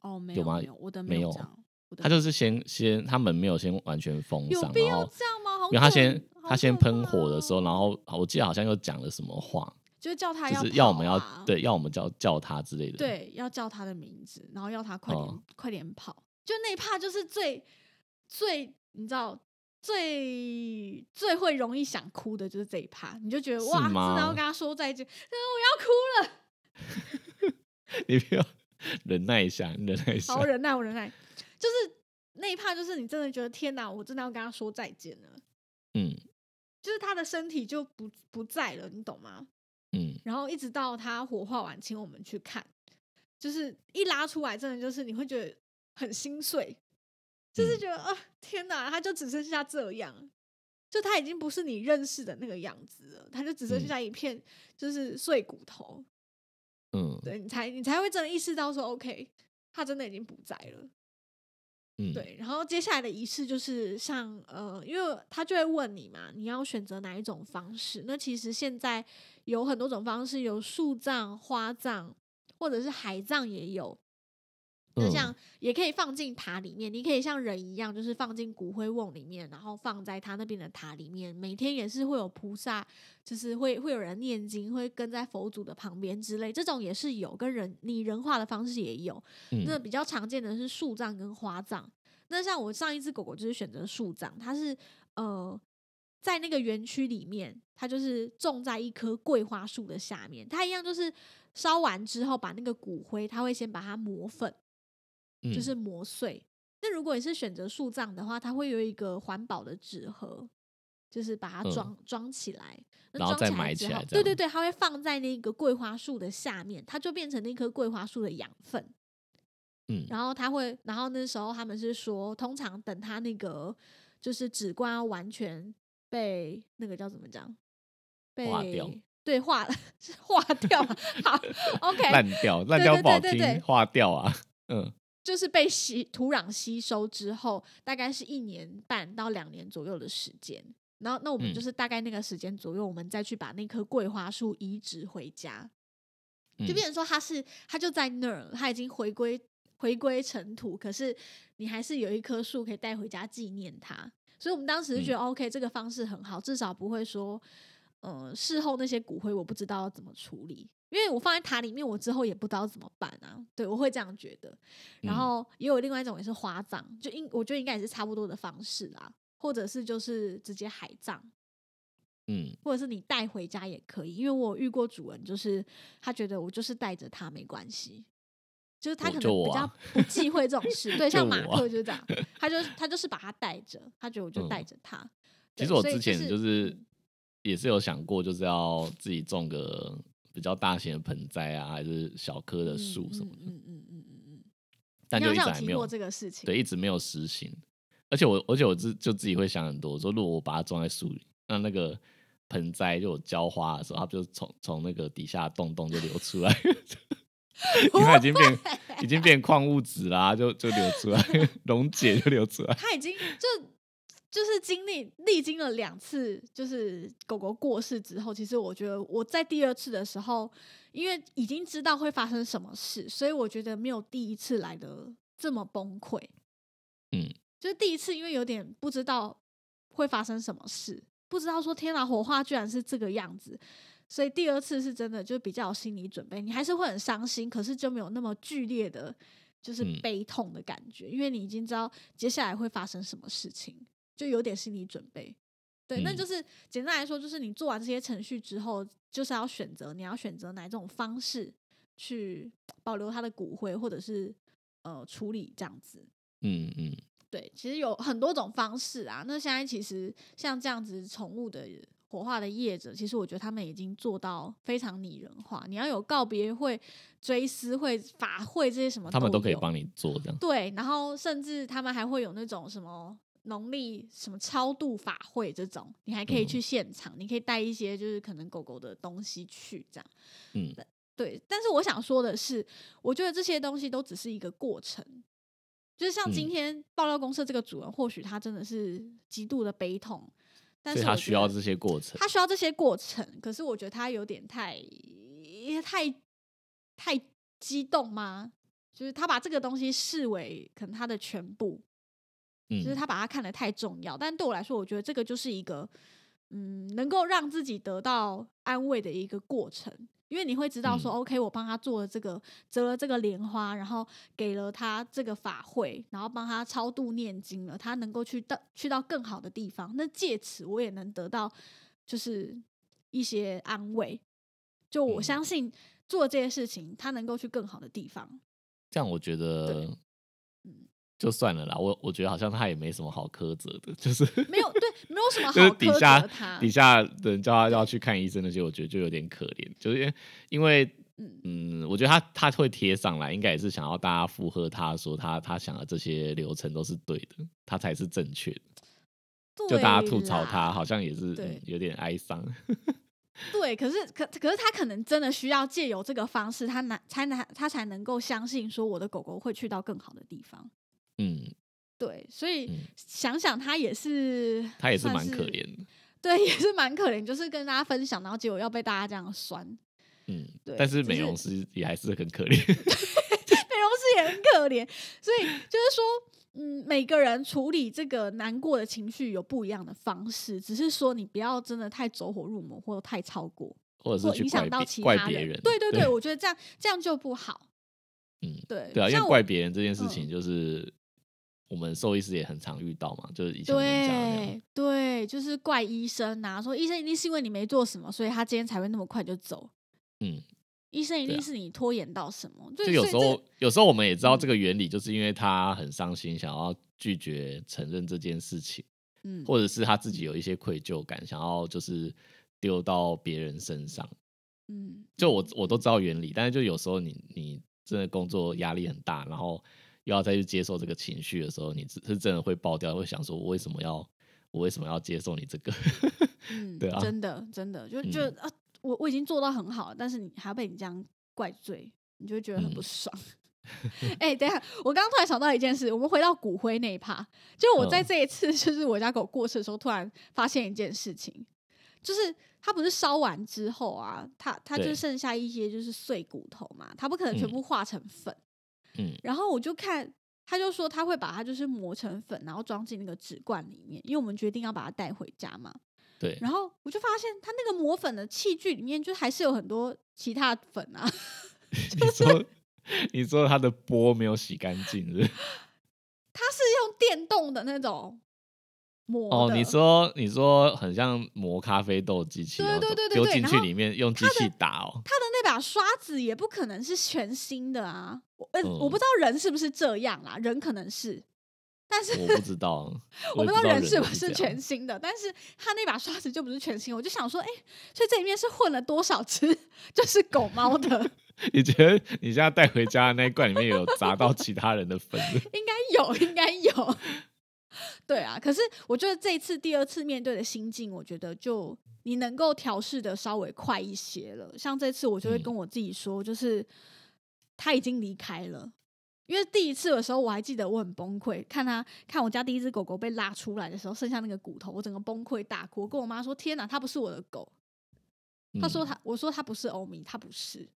哦，没有吗有，我的没有有这样，我的它就是先先他门没有先完全封上，有必要然后这样吗？因为他先他先喷火的时候，然哦。后我记得好像又讲了什么话，就是叫他就是要我们要啊。对要我们叫叫他之类的，，对，要叫他的名字，然后要他快点、哦快点跑。就那一趴就是最最你知道最最会容易想哭的就是这一趴，你就觉得哇，真的要跟他说再见，我要哭了，你不要忍耐一下，忍耐一下好，忍耐，我忍耐。就是那一趴，就是你真的觉得天哪，我真的要跟他说再见了，嗯就是他的身体就不不在了，你懂吗？嗯，然后一直到他火化完，请我们去看，就是一拉出来，真的就是你会觉得很心碎，就是嗯觉得啊、天哪，他就只剩下这样，就他已经不是你认识的那个样子了，他就只剩嗯下一片就是碎骨头，嗯对你才你才会真的意识到说，OK，他真的已经不在了。嗯，对，然后接下来的仪式就是像呃，因为他就会问你嘛，你要选择哪一种方式？那其实现在有很多种方式，有树葬、花葬，或者是海葬也有。就嗯像也可以放进塔里面，你可以像人一样，就是放进骨灰瓮里面，然后放在他那边的塔里面。每天也是会有菩萨，就是会会有人念经，会跟在佛祖的旁边之类，这种也是有，跟人拟人化的方式也有。嗯那比较常见的是树葬跟花葬。那像我上一只狗狗就是选择树葬，它是呃在那个园区里面，它就是种在一棵桂花树的下面，它一样就是烧完之后把那个骨灰，它会先把它磨粉，嗯就是磨碎。那如果你是选择树葬的话，它会有一个环保的纸盒，就是把它装装起来，然后再埋起来。对对对，它会放在那个桂花树的下面，它就变成那棵桂花树的养分。嗯，然后它会，然后那时候他们是说，通常等它那个就是纸棺完全被那个叫怎么讲？化掉。对，化化掉。好，OK。烂掉，烂掉不好听，化掉啊。嗯。就是被吸土壤吸收之后，大概是一年半到两年左右的时间。然后，那我们就是大概那个时间左右，我们再去把那棵桂花树移植回家，就变成说它是它就在那儿，它已经回归回归尘土，可是你还是有一棵树可以带回家纪念它。所以我们当时就觉得 OK，这个方式很好，至少不会说，呃，事后那些骨灰我不知道要怎么处理。因为我放在塔里面，我之后也不知道怎么办啊。对我会这样觉得。然后也有另外一种也是花葬，就应我觉得应该也是差不多的方式啊，或者是就是直接海葬，嗯，或者是你带回家也可以。因为我遇过主人，就是他觉得我就是带着他没关系，就是他可能比较不忌讳这种事。对，像马克就是这样，他就他就是把他带着，他觉得我就带着他。其实我之前就是也是有想过，就是要自己种个。比较大型的盆栽啊，还是小棵的树什么的，嗯嗯嗯嗯嗯，但就一直还没有这个事情，对，一直没有实行。而且我，而且我自就自己会想很多，说如果我把它种在树里，那那个盆栽就有浇花的时候，它就从从那个底下洞洞就流出来，因为已经变已经变矿物质啦，就就流出来，溶解就流出来。它已经就。就是经历历经了两次，就是狗狗过世之后，其实我觉得我在第二次的时候，因为已经知道会发生什么事，所以我觉得没有第一次来的这么崩溃。嗯，就是第一次因为有点不知道会发生什么事，不知道说天哪，火化居然是这个样子，所以第二次是真的就比较有心理准备，你还是会很伤心，可是就没有那么剧烈的，就是悲痛的感觉，因为你已经知道接下来会发生什么事情。就有点心理准备，对，那就是简单来说，就是你做完这些程序之后，就是要选择你要选择哪种方式去保留他的骨灰，或者是呃处理这样子。嗯嗯，对，其实有很多种方式啊。那现在其实像这样子宠物的火化的业者，其实我觉得他们已经做到非常拟人化。你要有告别会、追思会、法会这些什么，他们都可以帮你做这样。对，然后甚至他们还会有那种什么。农历什么超度法会这种，你还可以去现场，你可以带一些就是可能狗狗的东西去这样。嗯，对。但是我想说的是，我觉得这些东西都只是一个过程。就是像今天爆料公社这个主人，或许他真的是极度的悲痛，但是他需要这些过程，他需要这些过程。可是我觉得他有点太太太激动吗？就是他把这个东西视为可能他的全部。就是他把它看得太重要，但对我来说，我觉得这个就是一个，嗯，能够让自己得到安慰的一个过程。因为你会知道说，OK，我帮他做了这个，折了这个莲花，然后给了他这个法会，然后帮他超度念经了，他能够去到去到更好的地方。那借此我也能得到就是一些安慰。就我相信做这些事情，他能够去更好的地方。这样我觉得，嗯。就算了啦，我我觉得好像他也没什么好苛责的，就是没有对，没有什么好就是底下底下人叫他要去看医生那些，我觉得就有点可怜，就是因为嗯，我觉得他他会贴上来，应该也是想要大家附和他说他他想的这些流程都是对的，他才是正确的。就大家吐槽他，好像也是有点哀伤。对，可是可可是他可能真的需要借由这个方式，他能才能他才能够相信说我的狗狗会去到更好的地方。嗯，对，所以想想他也是，他也是蛮可怜的，对，也是蛮可怜，就是跟大家分享，然后结果要被大家这样酸，嗯，对。但是美容师也还是很可怜，美容师也很可怜，所以就是说，嗯，每个人处理这个难过的情绪有不一样的方式，只是说你不要真的太走火入魔，或者太超过，或者是影响到其他人，对对对，我觉得这样这样就不好，嗯，对对啊，因为怪别人这件事情就是。我们兽医师也很常遇到嘛，就是以前对对，就是怪医生呐，说医生一定是因为你没做什么，所以他今天才会那么快就走。嗯，医生一定是你拖延到什么？就有时候，有时候我们也知道这个原理，就是因为他很伤心，想要拒绝承认这件事情，嗯，或者是他自己有一些愧疚感，想要就是丢到别人身上。嗯，就我我都知道原理，但是就有时候你你真的工作压力很大，然后又要再去接受这个情绪的时候，你是真的会爆掉，会想说我为什么要我为什么要接受你这个？嗯，对啊真的真的就就嗯啊，我我已经做到很好了，但是你还要被你这样怪罪，你就会觉得很不嗯爽。哎、等一下，我刚刚突然想到一件事，我们回到骨灰那一趴，就我在嗯这一次 就是我家狗过世的时候，突然发现一件事情，就是它不是烧完之后啊，它它就剩下一些就是碎骨头嘛，它不可能全嗯部化成粉。嗯然后我就看，他就说他会把它就是磨成粉，然后装进那个纸罐里面，因为我们决定要把它带回家嘛。对，然后我就发现他那个磨粉的器具里面，就还是有很多其他粉啊。你说你说他的波没有洗干净是是？它是用电动的那种磨哦，你说你说很像磨咖啡豆机器，对然后对对对丢进去里面用机器打哦。他的那把刷子也不可能是全新的啊。我呃、嗯我不知道人是不是这样啦，人可能是，但是我不知道，我不知道人人是不是全新的，但是他那把刷子就不是全新的，我就想说，哎、所以这里面是混了多少只 就是狗猫的？你觉得你现在带回家的那一罐里面有砸到其他人的粉？应该有，应该有。对啊，可是我觉得这一次第二次面对的心境，我觉得就你能够调试的稍微快一些了。像这次我就会嗯跟我自己说，就是他已经离开了。因为第一次的时候，我还记得我很崩溃，看他看我家第一只狗狗被拉出来的时候，剩下那个骨头，我整个崩溃大哭。我跟我妈说：“天哪，它不是我的狗。”他说嗯她，我说他不是欧米，他不是，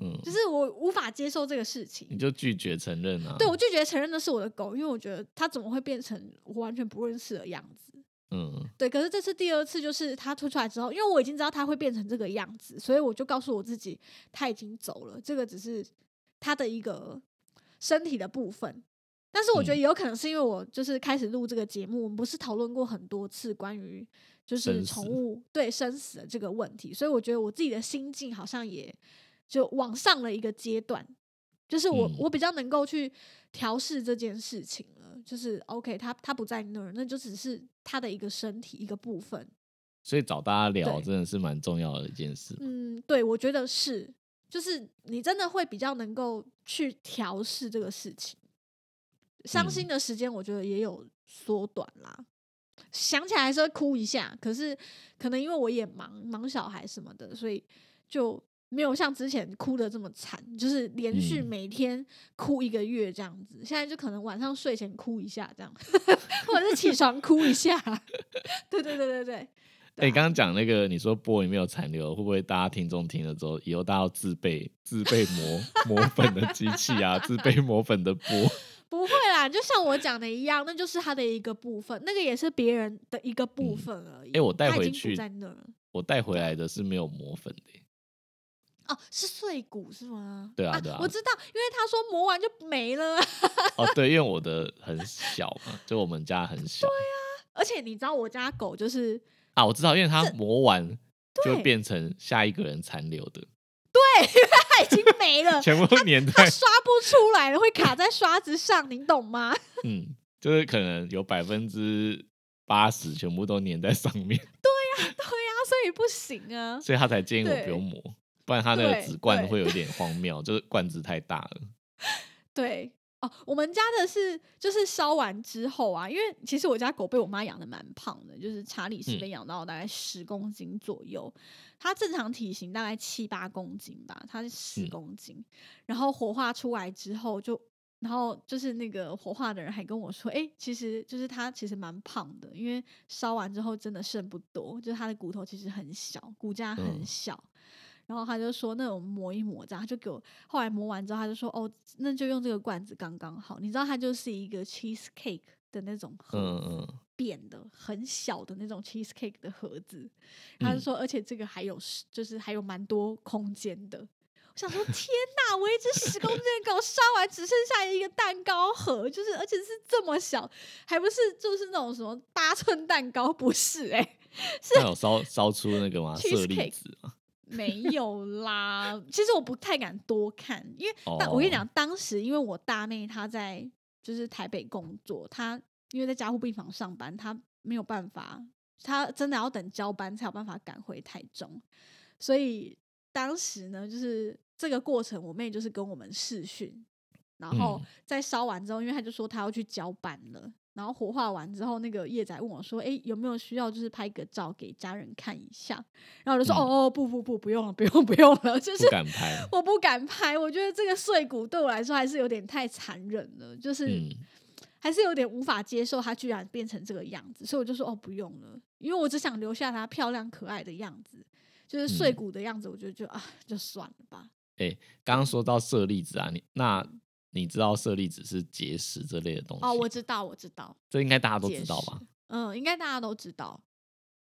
嗯，就是我无法接受这个事情。你就拒绝承认啊？对我拒绝承认那是我的狗，因为我觉得它怎么会变成我完全不认识的样子？嗯对，可是这次第二次就是它吐出来之后，因为我已经知道它会变成这个样子，所以我就告诉我自己，它已经走了，这个只是它的一个身体的部分。但是我觉得嗯也有可能是因为我就是开始录这个节目，我们不是讨论过很多次关于就是宠物对生死的这个问题，所以我觉得我自己的心境好像也就往上了一个阶段，就是我、嗯我比较能够去调试这件事情了，就是 OK，他他不在那儿，那就只是他的一个身体一个部分。所以找大家聊真的是蛮重要的一件事。嗯，对，我觉得是，就是你真的会比较能够去调试这个事情。伤心嗯的时间，我觉得也有缩短啦。想起来还是会哭一下，可是可能因为我也忙忙小孩什么的，所以就没有像之前哭的这么惨，就是连续嗯每天哭一个月这样子。现在就可能晚上睡前哭一下这样，或者是起床哭一下。对对对对对。哎、刚刚讲那个，你说波里面有残留，会不会大家听众听了之后，以后大家要自备自备磨磨粉的机器啊，自备 磨粉的波？不会啦，就像我讲的一样，那就是它的一个部分，那个也是别人的一个部嗯分而已。诶我带回去在那。我带回来的是没有磨粉的耶、哦，是碎骨是吗？对啊对啊我知道，因为他说磨完就没了啊。哦，对，因为我的很小嘛，就我们家很小。对啊而且你知道我家狗就是啊，我知道，因为它磨完就会变成下一个人残留的，对，因为它已经没了，全部都粘在，它刷不出来了，会卡在刷子上，你懂吗？嗯，就是可能有百分之八十全部都粘在上面，对呀、对呀所以不行啊。所以他才建议我不用磨，不然他那个对纸罐会有点荒谬，就是罐子太大了。对哦，我们家的是就是烧完之后啊，因为其实我家狗被我妈养的蛮胖的，就是查理是嗯被养到大概十公斤左右，它正常体型大概七八公斤吧，它是十嗯公斤，然后火化出来之后就。然后就是那个火化的人还跟我说，哎、其实就是它其实蛮胖的，因为烧完之后真的剩不多，就是它的骨头其实很小，骨架很嗯小。然后他就说那种磨一磨这样，他就给我后来磨完之后，他就说哦，那就用这个罐子刚刚好。你知道它就是一个 cheese cake 的那种盒子，嗯嗯，扁的很小的那种 cheese cake 的盒子。他就嗯说，而且这个还有是就是还有蛮多空间的。我想说，天哪！我一只十公斤的狗烧完只剩下一个蛋糕盒，就是而且是这么小，还不是就是那种什么八寸蛋糕，不是哎、是有烧烧出那个吗？舍利子吗？没有啦，其实我不太敢多看，因为但我跟你哦讲，当时因为我大妹她在就是台北工作，她因为在加护病房上班，她没有办法，她真的要等交班才有办法赶回台中。所以当时呢，就是这个过程，我妹就是跟我们视讯，然后在烧完之后，因为她就说她要去交班了。然后火化完之后，那个叶仔问我说：“哎，有没有需要就是拍个照给家人看一下？”然后我就说：“哦哦，不不不，不用了，不用不用了。”就是不敢拍，我不敢拍。我觉得这个碎骨对我来说还是有点太残忍了，就是还是有点无法接受它居然变成这个样子。所以我就说：“哦，不用了，因为我只想留下它漂亮可爱的样子，就是碎骨的样子。”我觉得就啊，就算了吧。哎，刚刚说到舍利子啊，你那。你知道舍利子是结石这类的东西哦，我知道，我知道，这应该大家都知道吧？嗯，应该大家都知道。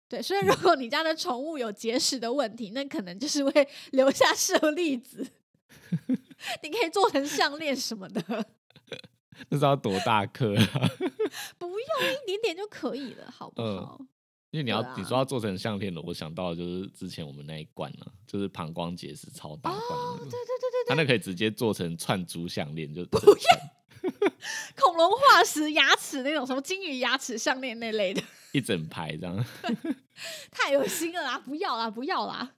对，所以如果你家的宠物有结石的问题，那可能就是会 留下舍利子，你可以做成项链什么的。那是要多大颗啊？不用一点点就可以了，好不好？因为你要你说要做成项链的，我想到的就是之前我们那一罐呢，就是膀胱结石超大罐的，对对对对，它那可以直接做成串珠项链，就不要恐龙化石牙齿那种什么金鱼牙齿项链那类的，一整排这样，太恶心了啦！不要啦，不要啦。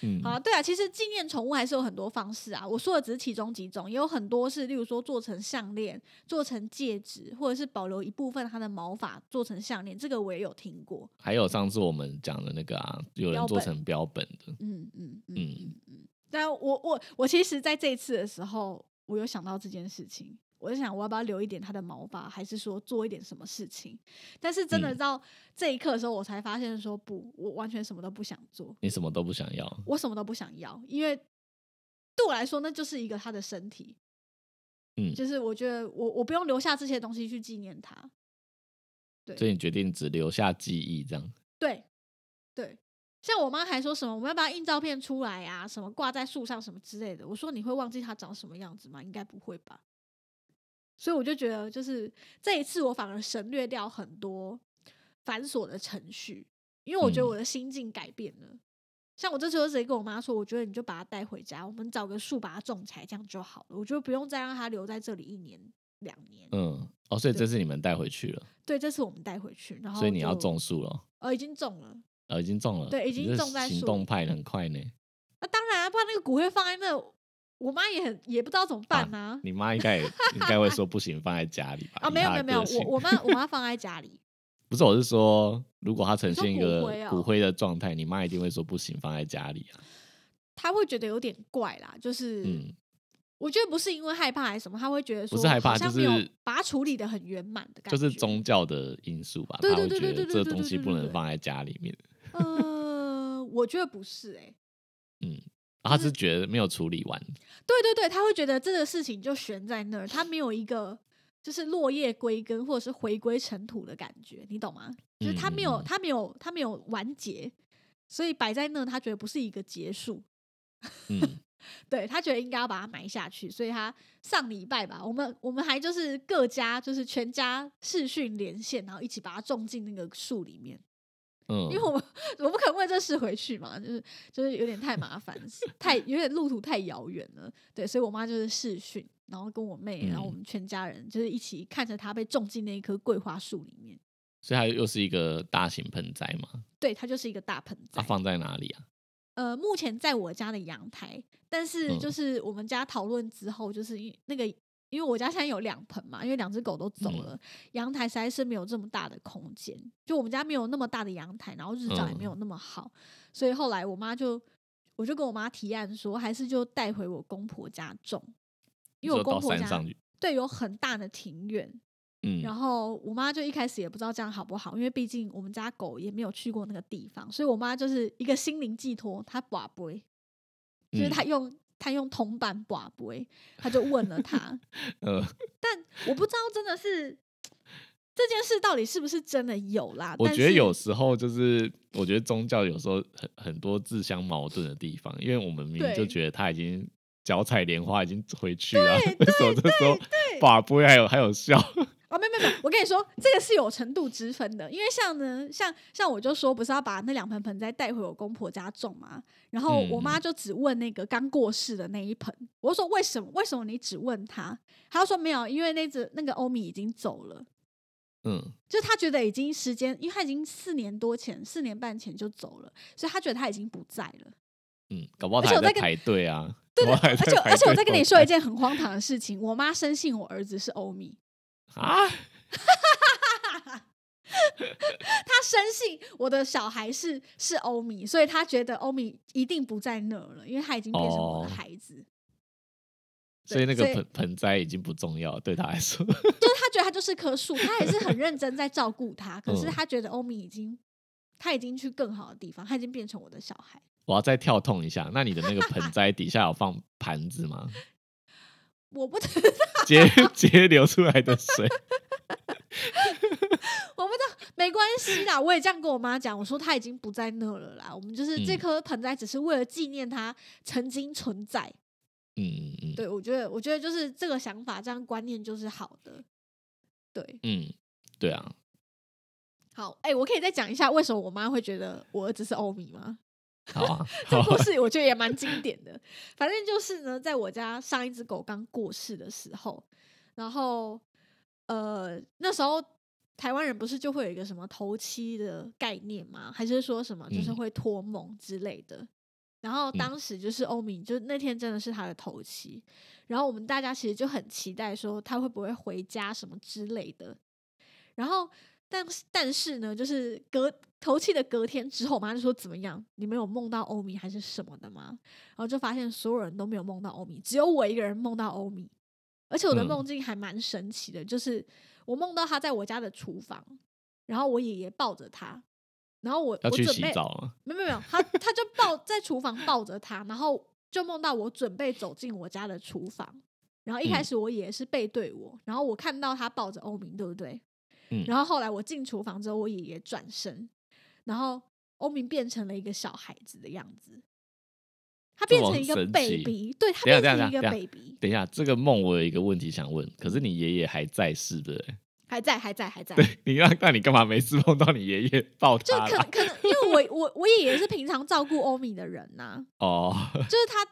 嗯，好，对啊，其实纪念宠物还是有很多方式啊。我说的只是其中几种，也有很多是，例如说做成项链、做成戒指，或者是保留一部分它的毛发做成项链，这个我也有听过。还有上次我们讲的那个啊，有人做成标本的。嗯嗯嗯嗯嗯。但我我我其实在这一次的时候，我有想到这件事情。我就想，我要不要留一点它的毛发，还是说做一点什么事情？但是真的到这一刻的时候，我才发现说不，我完全什么都不想做。你什么都不想要？我什么都不想要，因为对我来说，那就是一个他的身体。嗯，就是我觉得我我不用留下这些东西去纪念他。对，所以你决定只留下记忆，这样？对，对。像我妈还说什么，我们要不要印照片出来啊？什么挂在树上什么之类的？我说你会忘记它长什么样子吗？应该不会吧。所以我就觉得，就是这一次我反而省略掉很多繁琐的程序，因为我觉得我的心境改变了。像我这次就直接跟我妈说，我觉得你就把它带回家，我们找个树把它种起来，这样就好了。我觉得不用再让它留在这里一年两年。嗯，哦，所以这次你们带回去了？对，这次我们带回去，然后所以你要种树了？哦，已经种了，呃，已经种了，对，已经种在行动派很快呢。那当然啊，不然那个骨灰放在那。我妈也很也不知道怎么办呢。你妈应该应该会说不行，放在家里吧？啊，没有没有没有，我我妈我妈放在家里。不是，我是说，如果她呈现一个骨灰的状态，你妈一定会说不行，放在家里啊。她会觉得有点怪啦，就是，嗯，我觉得不是因为害怕还是什么，她会觉得说不是害怕，就是把它处理的很圆满的感觉，就是宗教的因素吧。对对对对这东西不能放在家里面。呃，我觉得不是，哎，嗯。他是觉得没有处理完，对对对，他会觉得这个事情就悬在那儿，他没有一个就是落叶归根或者是回归尘土的感觉，你懂吗？就是他没有，他没有，他没有完结，所以摆在那，他觉得不是一个结束。嗯，对他觉得应该要把它埋下去，所以他上礼拜吧，我们我们还就是各家就是全家视讯连线，然后一起把它种进那个树里面。嗯，因为我们 我不可能为这事回去嘛，就是就是有点太麻烦，太有点路途太遥远了，对，所以我妈就是视讯，然后跟我妹，然后我们全家人就是一起看着她被种进那一棵桂花树里面。所以它又是一个大型盆栽嘛？对，它就是一个大盆栽。它放在哪里啊？呃，目前在我家的阳台，但是就是我们家讨论之后，就是那个。因为我家现在有两盆嘛，因为两只狗都走了，阳台实在是没有这么大的空间，就我们家没有那么大的阳台，然后日照也没有那么好，所以后来我妈就，我就跟我妈提案说，还是就带回我公婆家种，因为我公婆家对有很大的庭院，嗯，然后我妈就一开始也不知道这样好不好，因为毕竟我们家狗也没有去过那个地方，所以我妈就是一个心灵寄托，她不会，就是她用。他用铜板刮杯，他就问了他，呃，但我不知道真的是这件事到底是不是真的有啦。我觉得有时候就是，我觉得宗教有时候很很多自相矛盾的地方，因为我们明明就觉得他已经脚踩莲花已经回去了，为什么这时候刮杯还有还有笑？哦，没有没有，我跟你说，这个是有程度之分的。因为像呢，像像我就说，不是要把那两盆盆栽带回我公婆家种嘛？然后我妈就只问那个刚过世的那一盆。我就说为什么？为什么你只问他？他说没有，因为那只那个欧米已经走了。嗯，就他觉得已经时间，因为他已经四年多前、四年半前就走了，所以他觉得他已经不在了。嗯，搞不好他还在排队啊。对对，而且而且我再跟你说一件很荒唐的事情，我妈深信我儿子是欧米啊。他深信我的小孩是是欧米，所以他觉得欧米一定不在那了，因为他已经变成我的孩子。所以那个盆盆栽已经不重要，对他来说，就是他觉得他就是棵树，他也是很认真在照顾他。可是他觉得欧米已经，他已经去更好的地方，他已经变成我的小孩。我要再跳痛一下，那你的那个盆栽底下有放盘子吗？我不知 道，接接流出来的水。我不知道，没关系啦。我也这样跟我妈讲，我说他已经不在那了啦。我们就是这颗盆栽，只是为了纪念它曾经存在。嗯嗯嗯，对，我觉得，我觉得就是这个想法，这样观念就是好的。对，嗯，对啊。好，哎，我可以再讲一下为什么我妈会觉得我儿子是欧米吗？好啊，这故事我觉得也蛮经典的。反正就是呢，在我家上一只狗刚过世的时候，然后。呃，那时候台湾人不是就会有一个什么头七的概念吗？还是说什么就是会托梦之类的？然后当时就是欧米，就那天真的是他的头七，然后我们大家其实就很期待说他会不会回家什么之类的。然后，但但是呢，就是隔头七的隔天之后，我妈就说怎么样？你们有梦到欧米还是什么的吗？然后就发现所有人都没有梦到欧米，只有我一个人梦到欧米。而且我的梦境还蛮神奇的，就是我梦到他在我家的厨房，然后我爷爷抱着他，然后我要去洗澡没有没有，他他就抱在厨房抱着他，然后就梦到我准备走进我家的厨房，然后一开始我爷爷是背对我，然后我看到他抱着欧米，对不对？嗯。然后后来我进厨房之后，我爷爷转身，然后欧明变成了一个小孩子的样子。他变成一个 baby，对他变成一个 baby。等一下，这个梦我有一个问题想问，可是你爷爷还在世的？还在，还在，还在。对你那那你干嘛没事碰到你爷爷抱他？就可可能因为我我我爷爷是平常照顾欧米的人呐。哦。就是他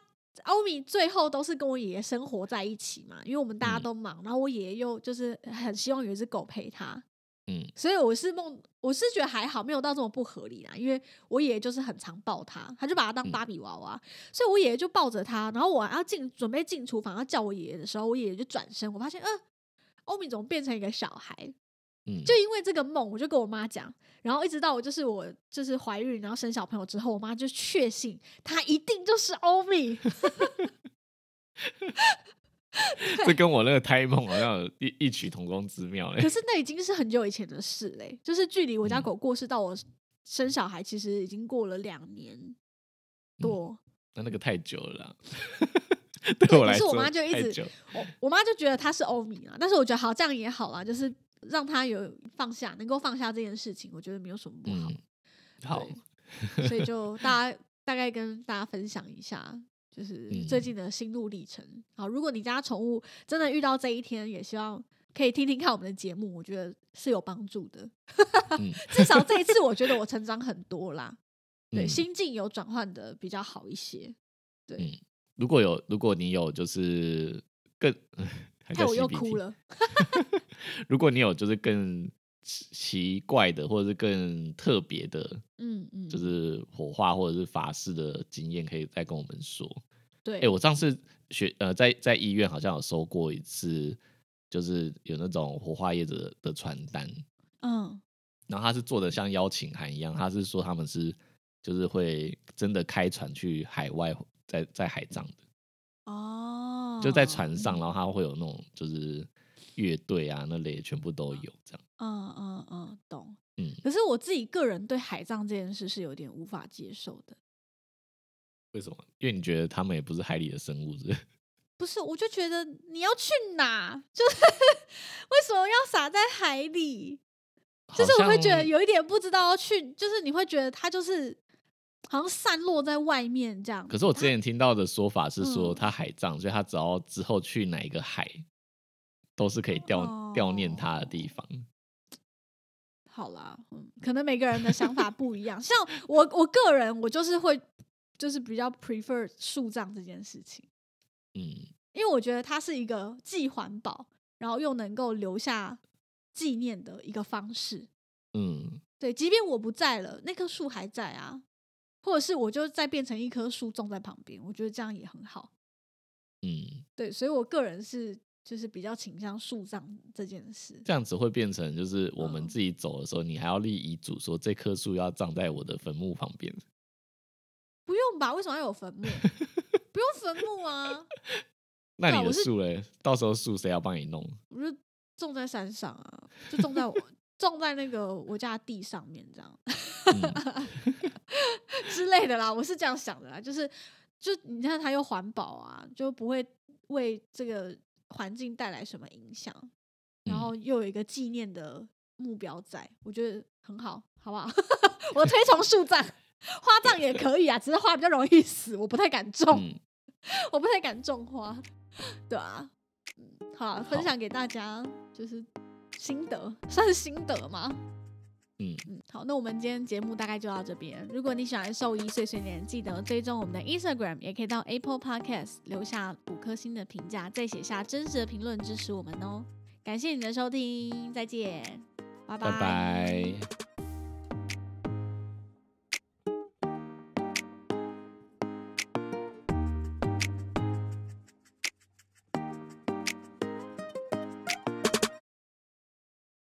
欧米最后都是跟我爷爷生活在一起嘛，因为我们大家都忙，然后我爷爷又就是很希望有一只狗陪他。嗯，所以我是梦，我是觉得还好，没有到这么不合理啦。因为我爷爷就是很常抱他，他就把他当芭比娃娃，所以我爷爷就抱着他。然后我要进准备进厨房要叫我爷爷的时候，我爷爷就转身，我发现，嗯，欧米怎么变成一个小孩？嗯，就因为这个梦，我就跟我妈讲，然后一直到我就是我就是怀孕，然后生小朋友之后，我妈就确信他一定就是欧米。这跟我那个胎梦好像有异异曲同工之妙嘞。可是那已经是很久以前的事嘞，就是距离我家狗过世到我生小孩，其实已经过了两年多。那那个太久了，对我来说，我妈就一直，我我妈就觉得他是欧米啊。但是我觉得好，这样也好啊，就是让他有放下，能够放下这件事情，我觉得没有什么不好。好，所以就大家大概跟大家分享一下。就是最近的心路历程。好，如果你家宠物真的遇到这一天，也希望可以听听看我们的节目，我觉得是有帮助的。至少这一次，我觉得我成长很多啦。对，心境有转换的比较好一些。对，如果有，如果你有，就是更，害我又哭了。如果你有，就是更。奇怪的，或者是更特别的，嗯嗯，就是火化或者是法事的经验，可以再跟我们说。对，哎，我上次学呃，在在医院好像有收过一次，就是有那种火化业者的传单，嗯，然后他是做的像邀请函一样，他是说他们是就是会真的开船去海外，在在海葬的，哦，就在船上，然后他会有那种就是乐队啊那类全部都有这样。嗯嗯嗯，懂。嗯，可是我自己个人对海葬这件事是有点无法接受的。为什么？因为你觉得他们也不是海里的生物，是？不是，我就觉得你要去哪，就是为什么要撒在海里？就是我会觉得有一点不知道要去，就是你会觉得它就是好像散落在外面这样。可是我之前听到的说法是说，它海葬，所以它只要之后去哪一个海，都是可以吊悼念它的地方。好啦，嗯，可能每个人的想法不一样。像我，我个人，我就是会，就是比较 prefer 树葬这件事情。嗯，因为我觉得它是一个既环保，然后又能够留下纪念的一个方式。嗯，对，即便我不在了，那棵树还在啊，或者是我就再变成一棵树种在旁边，我觉得这样也很好。嗯，对，所以我个人是就是比较倾向树葬这件事。这样子会变成就是我们嗯自己走的时候，你还要立遗嘱说这棵树要葬在我的坟墓旁边。不用吧？为什么要有坟墓？不用坟墓啊，那你的树嘞？到时候树谁要帮你弄？我就种在山上啊，就种在我种在那个我家的地上面这样。嗯 之类的啦，我是这样想的啦，就是就你看它又环保啊，就不会为这个环境带来什么影响，然后嗯又有一个纪念的目标在，我觉得很好，好不好？我 推崇树葬，花葬也可以啊，只是花比较容易死，我不太敢种，嗯，我不太敢种花，对啊，嗯，好啊，分享给大家就是心得，算是心得吗？嗯，嗯，好，那我们今天节目大概就到这边。如果你喜欢兽医碎碎念，记得追踪我们的 Instagram，也可以到 Apple Podcast 留下五颗星的评价，再写下真实的评论支持我们哦。感谢你的收听，再见，拜拜拜。